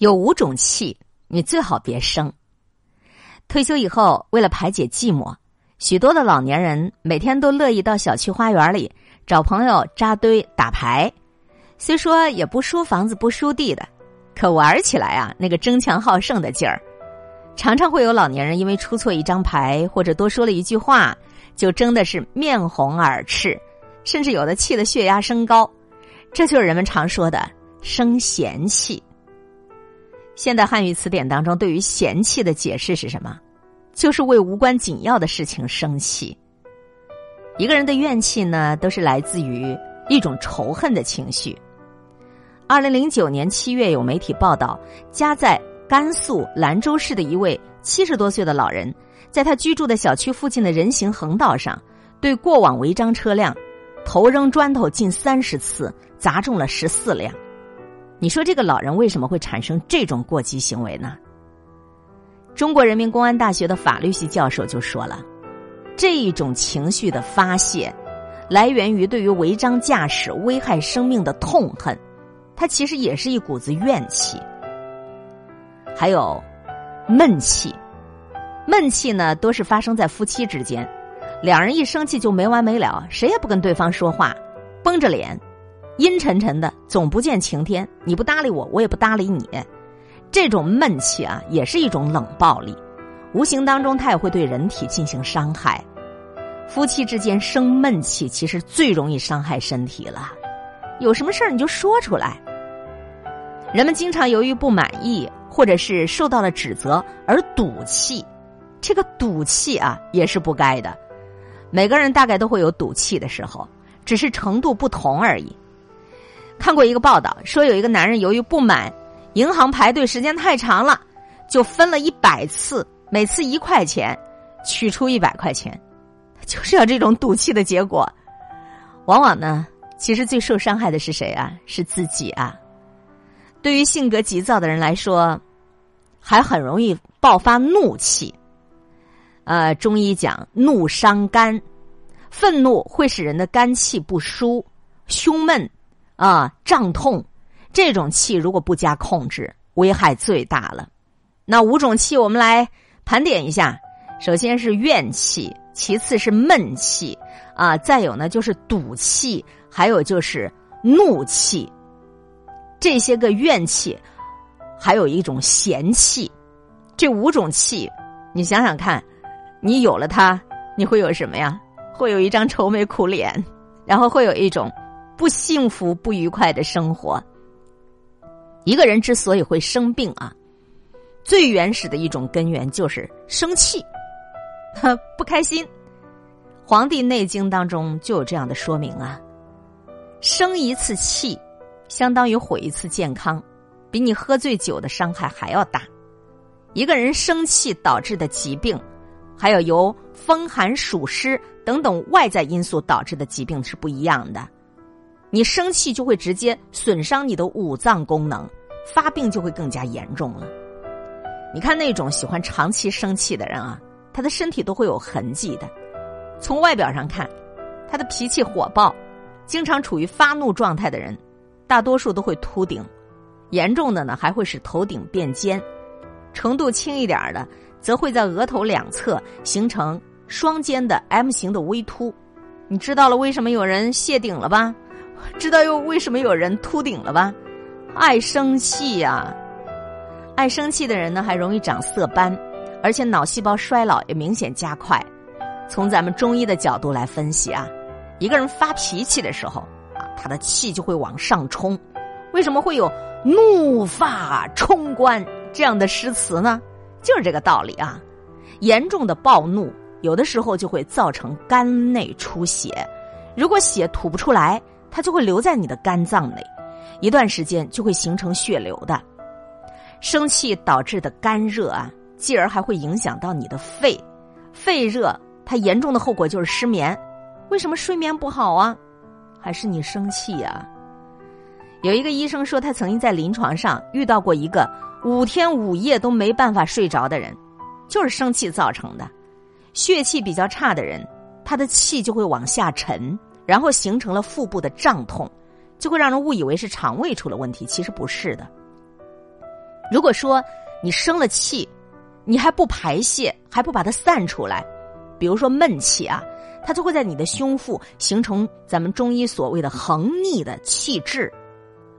有五种气，你最好别生。退休以后，为了排解寂寞，许多的老年人每天都乐意到小区花园里找朋友扎堆打牌。虽说也不输房子不输地的，可玩起来啊，那个争强好胜的劲儿，常常会有老年人因为出错一张牌或者多说了一句话，就争的是面红耳赤，甚至有的气的血压升高。这就是人们常说的生闲气。现代汉语词典当中对于嫌弃的解释是什么？就是为无关紧要的事情生气。一个人的怨气呢，都是来自于一种仇恨的情绪。二零零九年七月，有媒体报道，家在甘肃兰州市的一位七十多岁的老人，在他居住的小区附近的人行横道上，对过往违章车辆投扔砖头近三十次，砸中了十四辆。你说这个老人为什么会产生这种过激行为呢？中国人民公安大学的法律系教授就说了，这一种情绪的发泄，来源于对于违章驾驶危害生命的痛恨，它其实也是一股子怨气。还有闷气，闷气呢，都是发生在夫妻之间，两人一生气就没完没了，谁也不跟对方说话，绷着脸。阴沉沉的，总不见晴天。你不搭理我，我也不搭理你。这种闷气啊，也是一种冷暴力，无形当中它也会对人体进行伤害。夫妻之间生闷气，其实最容易伤害身体了。有什么事儿你就说出来。人们经常由于不满意或者是受到了指责而赌气，这个赌气啊也是不该的。每个人大概都会有赌气的时候，只是程度不同而已。看过一个报道，说有一个男人由于不满银行排队时间太长了，就分了一百次，每次一块钱，取出一百块钱，就是要这种赌气的结果。往往呢，其实最受伤害的是谁啊？是自己啊。对于性格急躁的人来说，还很容易爆发怒气。呃，中医讲怒伤肝，愤怒会使人的肝气不舒，胸闷。啊，胀痛，这种气如果不加控制，危害最大了。那五种气，我们来盘点一下。首先是怨气，其次是闷气，啊，再有呢就是赌气，还有就是怒气。这些个怨气，还有一种嫌气，这五种气，你想想看，你有了它，你会有什么呀？会有一张愁眉苦脸，然后会有一种。不幸福、不愉快的生活。一个人之所以会生病啊，最原始的一种根源就是生气，不开心。《黄帝内经》当中就有这样的说明啊：生一次气，相当于毁一次健康，比你喝醉酒的伤害还要大。一个人生气导致的疾病，还有由风寒暑湿等等外在因素导致的疾病是不一样的。你生气就会直接损伤你的五脏功能，发病就会更加严重了。你看那种喜欢长期生气的人啊，他的身体都会有痕迹的。从外表上看，他的脾气火爆，经常处于发怒状态的人，大多数都会秃顶，严重的呢还会使头顶变尖，程度轻一点的，则会在额头两侧形成双尖的 M 型的微凸。你知道了为什么有人谢顶了吧？知道又为什么有人秃顶了吧？爱生气呀！爱生气的人呢，还容易长色斑，而且脑细胞衰老也明显加快。从咱们中医的角度来分析啊，一个人发脾气的时候啊，他的气就会往上冲。为什么会有“怒发冲冠”这样的诗词呢？就是这个道理啊！严重的暴怒，有的时候就会造成肝内出血，如果血吐不出来。它就会留在你的肝脏内，一段时间就会形成血流的。生气导致的肝热啊，继而还会影响到你的肺，肺热它严重的后果就是失眠。为什么睡眠不好啊？还是你生气啊？有一个医生说，他曾经在临床上遇到过一个五天五夜都没办法睡着的人，就是生气造成的。血气比较差的人，他的气就会往下沉。然后形成了腹部的胀痛，就会让人误以为是肠胃出了问题，其实不是的。如果说你生了气，你还不排泄，还不把它散出来，比如说闷气啊，它就会在你的胸腹形成咱们中医所谓的横逆的气滞，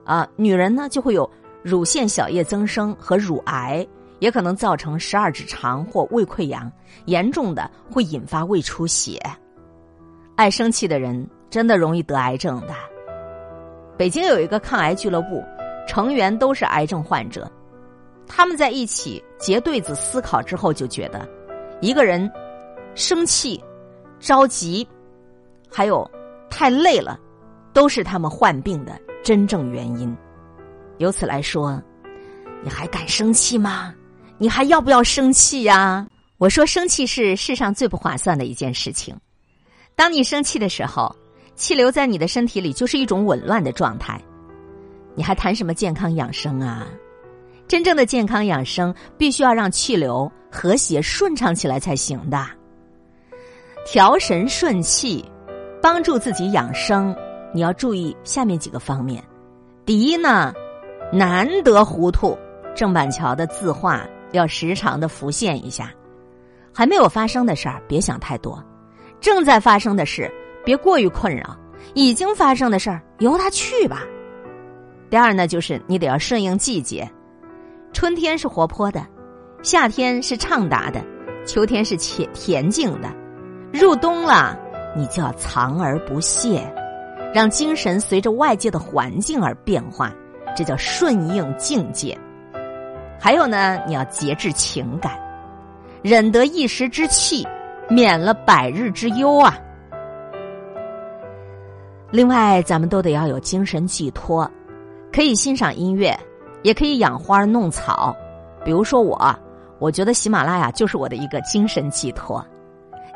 啊，女人呢就会有乳腺小叶增生和乳癌，也可能造成十二指肠或胃溃疡，严重的会引发胃出血。爱生气的人真的容易得癌症的。北京有一个抗癌俱乐部，成员都是癌症患者。他们在一起结对子思考之后，就觉得一个人生气、着急，还有太累了，都是他们患病的真正原因。由此来说，你还敢生气吗？你还要不要生气呀？我说，生气是世上最不划算的一件事情。当你生气的时候，气流在你的身体里就是一种紊乱的状态。你还谈什么健康养生啊？真正的健康养生，必须要让气流和谐顺畅起来才行的。调神顺气，帮助自己养生，你要注意下面几个方面。第一呢，难得糊涂，郑板桥的字画要时常的浮现一下。还没有发生的事儿，别想太多；正在发生的事，别过于困扰；已经发生的事儿，由它去吧。第二呢，就是你得要顺应季节。春天是活泼的，夏天是畅达的，秋天是恬恬静的，入冬了，你就要藏而不泄，让精神随着外界的环境而变化，这叫顺应境界。还有呢，你要节制情感，忍得一时之气，免了百日之忧啊。另外，咱们都得要有精神寄托，可以欣赏音乐。也可以养花弄草，比如说我，我觉得喜马拉雅就是我的一个精神寄托。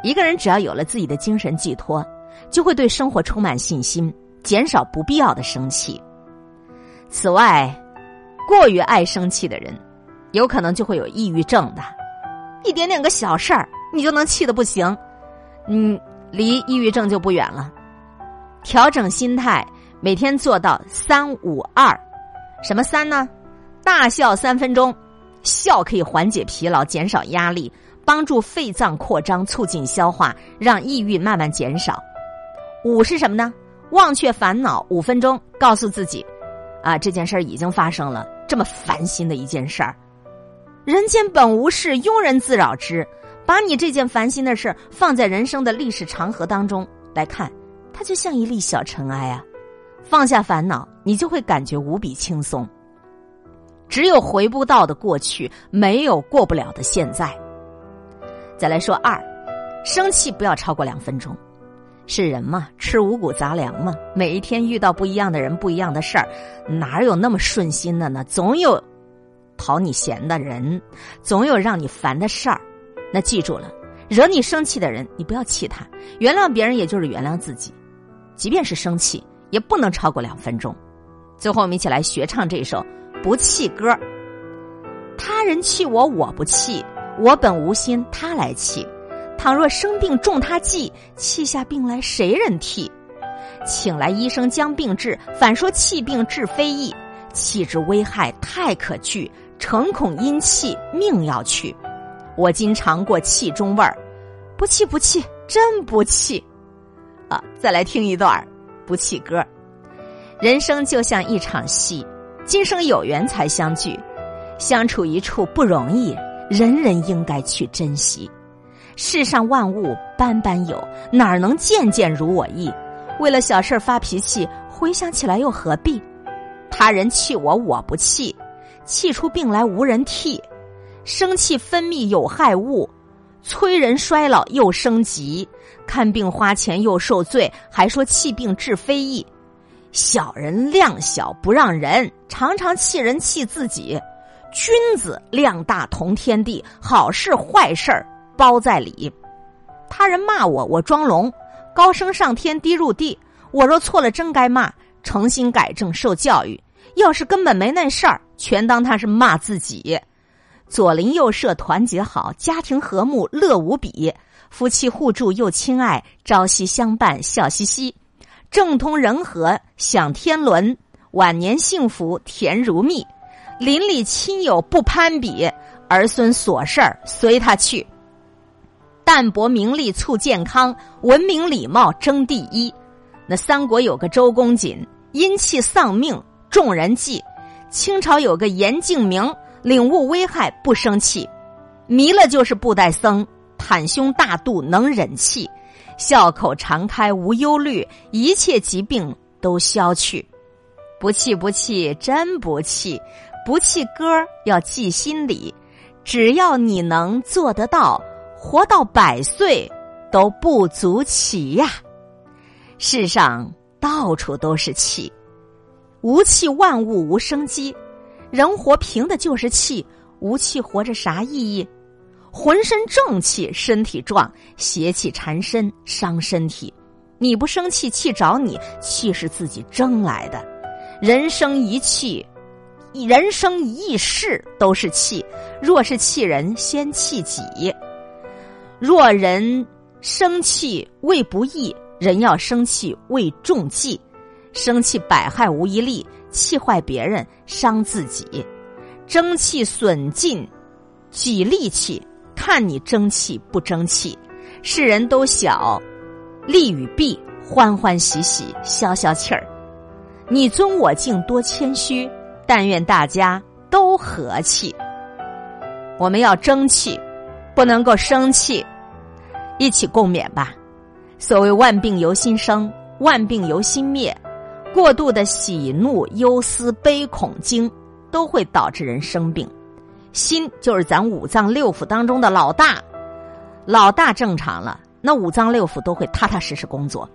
一个人只要有了自己的精神寄托，就会对生活充满信心，减少不必要的生气。此外，过于爱生气的人，有可能就会有抑郁症的。一点点个小事儿，你就能气得不行，嗯，离抑郁症就不远了。调整心态，每天做到三五二。什么三呢？大笑三分钟，笑可以缓解疲劳、减少压力，帮助肺脏扩张、促进消化，让抑郁慢慢减少。五是什么呢？忘却烦恼五分钟，告诉自己，啊，这件事儿已经发生了，这么烦心的一件事儿，人间本无事，庸人自扰之。把你这件烦心的事放在人生的历史长河当中来看，它就像一粒小尘埃啊。放下烦恼，你就会感觉无比轻松。只有回不到的过去，没有过不了的现在。再来说二，生气不要超过两分钟。是人嘛，吃五谷杂粮嘛，每一天遇到不一样的人、不一样的事儿，哪有那么顺心的呢？总有讨你嫌的人，总有让你烦的事儿。那记住了，惹你生气的人，你不要气他，原谅别人，也就是原谅自己。即便是生气。也不能超过两分钟。最后，我们一起来学唱这首《不气歌》。他人气我，我不气；我本无心，他来气。倘若生病重他计，气下病来谁人替？请来医生将病治，反说气病治非易。气之危害太可惧，诚恐因气命要去。我今尝过气中味儿，不气不气，真不气。啊，再来听一段。不弃歌，人生就像一场戏，今生有缘才相聚，相处一处不容易，人人应该去珍惜。世上万物般般有，哪能件件如我意？为了小事发脾气，回想起来又何必？他人气我，我不气，气出病来无人替。生气分泌有害物。催人衰老又升级，看病花钱又受罪，还说气病治非易。小人量小不让人，常常气人气自己。君子量大同天地，好事坏事包在里。他人骂我，我装聋，高升上天，低入地。我若错了，真该骂，诚心改正，受教育。要是根本没那事儿，全当他是骂自己。左邻右舍团结好，家庭和睦乐无比，夫妻互助又亲爱，朝夕相伴笑嘻嘻，政通人和享天伦，晚年幸福甜如蜜，邻里亲友不攀比，儿孙琐事儿随他去。淡泊名利促健康，文明礼貌争第一。那三国有个周公瑾，因气丧命，众人忌；清朝有个严敬明，领悟危害不生气。弥勒就是布袋僧，袒胸大肚能忍气，笑口常开无忧虑，一切疾病都消去。不气不气，真不气，不气歌要记心里。只要你能做得到，活到百岁都不足奇呀。世上到处都是气，无气万物无生机。人活凭的就是气，无气活着啥意义？浑身正气，身体壮；邪气缠身，伤身体。你不生气，气找你，气是自己争来的。人生一气，人生一世都是气。若是气人，先气己。若人生气为不义。人要生气为重计，生气百害无一利，气坏别人伤自己，争气损尽己力气，看你争气不争气。世人都晓利与弊，欢欢喜喜消消气儿。你尊我敬多谦虚，但愿大家都和气。我们要争气，不能够生气，一起共勉吧。所谓万病由心生，万病由心灭。过度的喜怒忧思悲恐惊，都会导致人生病。心就是咱五脏六腑当中的老大，老大正常了，那五脏六腑都会踏踏实实工作。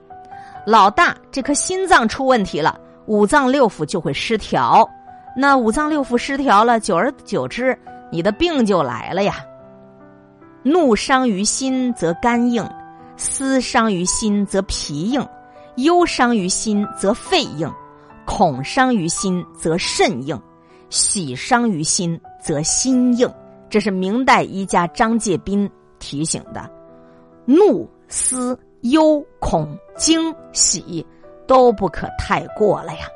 老大这颗心脏出问题了，五脏六腑就会失调。那五脏六腑失调了，久而久之，你的病就来了呀。怒伤于心，则肝硬。思伤于心则脾硬，忧伤于心则肺硬，恐伤于心则肾硬，喜伤于心则心硬。这是明代医家张介宾提醒的。怒、思、忧、恐、惊、喜都不可太过了呀。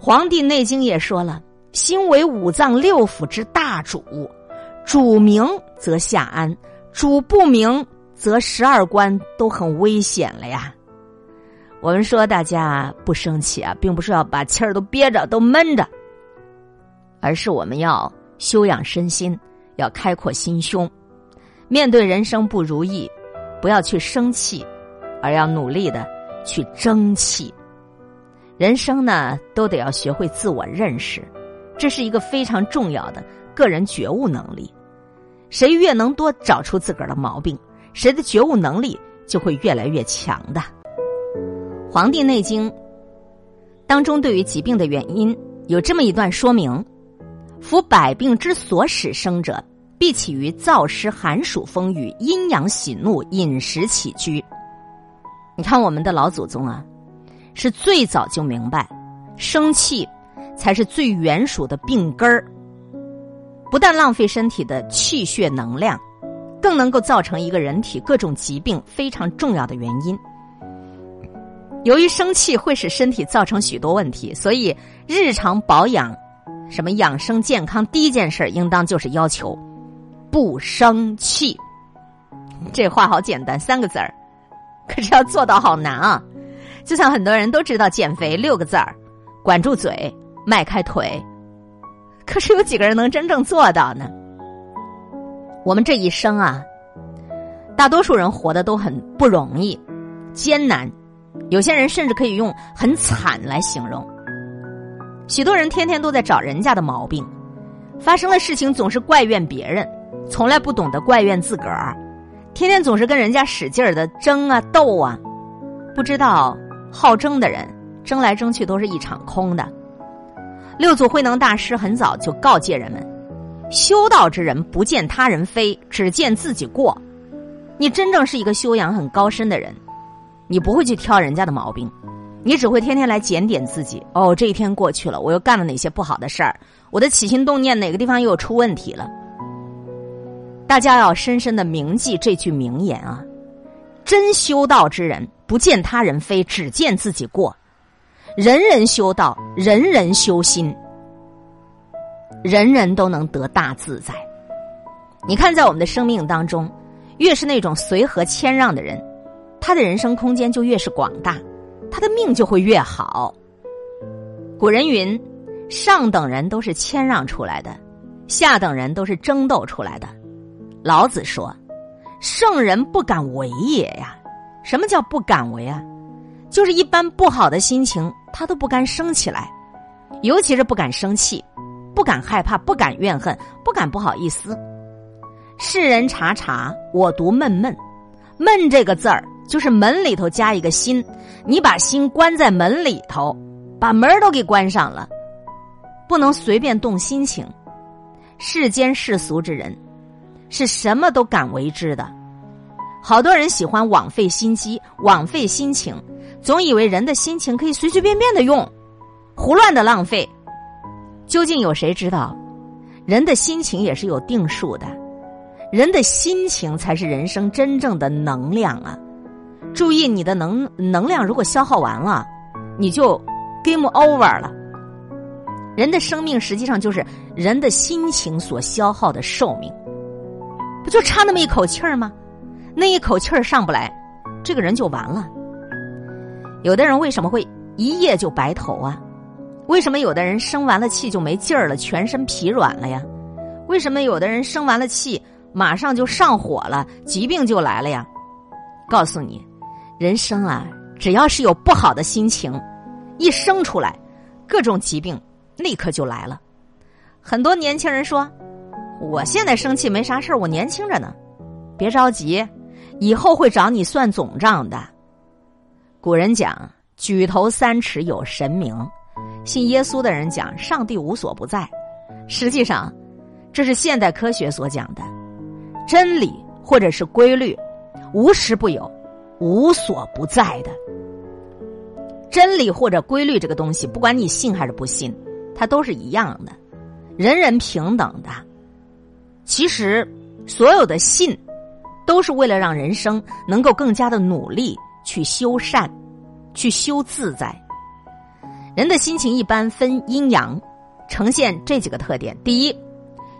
《黄帝内经》也说了：“心为五脏六腑之大主，主明则下安，主不明。”则十二关都很危险了呀！我们说大家不生气啊，并不是要把气儿都憋着、都闷着，而是我们要修养身心，要开阔心胸，面对人生不如意，不要去生气，而要努力的去争气。人生呢，都得要学会自我认识，这是一个非常重要的个人觉悟能力。谁越能多找出自个儿的毛病。谁的觉悟能力就会越来越强的。《黄帝内经》当中对于疾病的原因有这么一段说明：夫百病之所始生者，必起于燥湿寒暑风雨、阴阳喜怒、饮食起居。你看我们的老祖宗啊，是最早就明白，生气才是最原属的病根儿，不但浪费身体的气血能量。更能够造成一个人体各种疾病非常重要的原因。由于生气会使身体造成许多问题，所以日常保养、什么养生健康，第一件事应当就是要求不生气。这话好简单，三个字儿，可是要做到好难啊！就像很多人都知道减肥六个字儿，管住嘴，迈开腿，可是有几个人能真正做到呢？我们这一生啊，大多数人活的都很不容易、艰难，有些人甚至可以用很惨来形容。许多人天天都在找人家的毛病，发生的事情总是怪怨别人，从来不懂得怪怨自个儿，天天总是跟人家使劲儿的争啊斗啊，不知道好争的人争来争去都是一场空的。六祖慧能大师很早就告诫人们。修道之人不见他人非，只见自己过。你真正是一个修养很高深的人，你不会去挑人家的毛病，你只会天天来检点自己。哦，这一天过去了，我又干了哪些不好的事儿？我的起心动念哪个地方又出问题了？大家要深深的铭记这句名言啊！真修道之人不见他人非，只见自己过。人人修道，人人修心。人人都能得大自在。你看，在我们的生命当中，越是那种随和谦让的人，他的人生空间就越是广大，他的命就会越好。古人云：“上等人都是谦让出来的，下等人都是争斗出来的。”老子说：“圣人不敢为也呀。”什么叫不敢为啊？就是一般不好的心情，他都不敢生起来，尤其是不敢生气，不敢害怕，不敢怨恨，不敢不好意思。世人察察，我独闷闷。闷这个字儿，就是门里头加一个心，你把心关在门里头，把门都给关上了，不能随便动心情。世间世俗之人，是什么都敢为之的。好多人喜欢枉费心机、枉费心情，总以为人的心情可以随随便便的用，胡乱的浪费。究竟有谁知道，人的心情也是有定数的。人的心情才是人生真正的能量啊！注意，你的能能量如果消耗完了，你就 game over 了。人的生命实际上就是人的心情所消耗的寿命，不就差那么一口气儿吗？那一口气儿上不来，这个人就完了。有的人为什么会一夜就白头啊？为什么有的人生完了气就没劲儿了，全身疲软了呀？为什么有的人生完了气？马上就上火了，疾病就来了呀！告诉你，人生啊，只要是有不好的心情，一生出来，各种疾病立刻就来了。很多年轻人说：“我现在生气没啥事我年轻着呢。”别着急，以后会找你算总账的。古人讲“举头三尺有神明”，信耶稣的人讲“上帝无所不在”，实际上，这是现代科学所讲的。真理或者是规律，无时不有，无所不在的。真理或者规律这个东西，不管你信还是不信，它都是一样的，人人平等的。其实，所有的信，都是为了让人生能够更加的努力去修善，去修自在。人的心情一般分阴阳，呈现这几个特点：第一，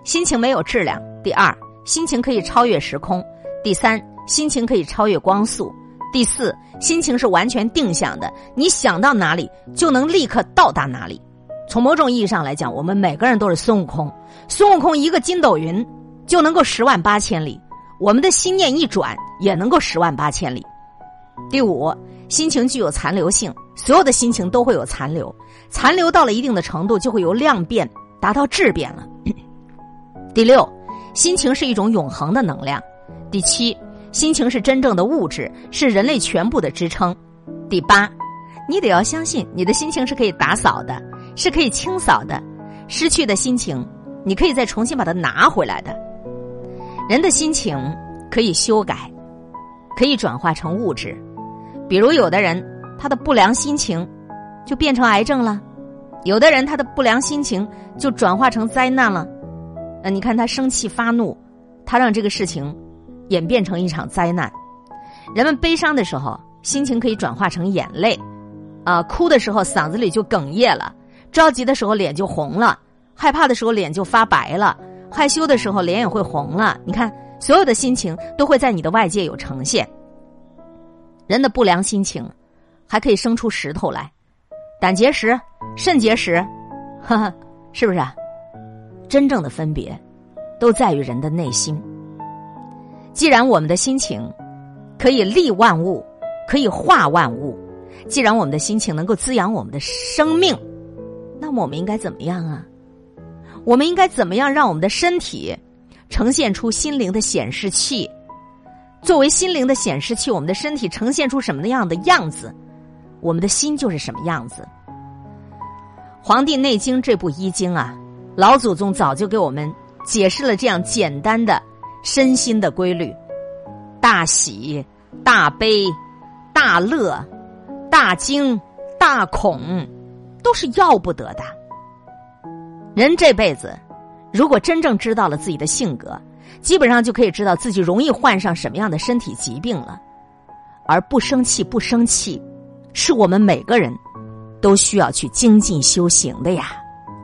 心情没有质量；第二。心情可以超越时空，第三，心情可以超越光速，第四，心情是完全定向的，你想到哪里就能立刻到达哪里。从某种意义上来讲，我们每个人都是孙悟空，孙悟空一个筋斗云就能够十万八千里，我们的心念一转也能够十万八千里。第五，心情具有残留性，所有的心情都会有残留，残留到了一定的程度，就会由量变达到质变了。第六。心情是一种永恒的能量。第七，心情是真正的物质，是人类全部的支撑。第八，你得要相信，你的心情是可以打扫的，是可以清扫的。失去的心情，你可以再重新把它拿回来的。人的心情可以修改，可以转化成物质。比如，有的人他的不良心情就变成癌症了，有的人他的不良心情就转化成灾难了。那你看他生气发怒，他让这个事情演变成一场灾难。人们悲伤的时候，心情可以转化成眼泪，啊，哭的时候嗓子里就哽咽了；着急的时候脸就红了；害怕的时候脸就发白了；害羞的时候脸也会红了。你看，所有的心情都会在你的外界有呈现。人的不良心情还可以生出石头来，胆结石、肾结石，哈哈，是不是？真正的分别，都在于人的内心。既然我们的心情可以利万物，可以化万物；既然我们的心情能够滋养我们的生命，那么我们应该怎么样啊？我们应该怎么样让我们的身体呈现出心灵的显示器？作为心灵的显示器，我们的身体呈现出什么样的样子，我们的心就是什么样子。《黄帝内经》这部医经啊。老祖宗早就给我们解释了这样简单的身心的规律：大喜、大悲、大乐、大惊、大恐，都是要不得的。人这辈子，如果真正知道了自己的性格，基本上就可以知道自己容易患上什么样的身体疾病了。而不生气，不生气，是我们每个人都需要去精进修行的呀。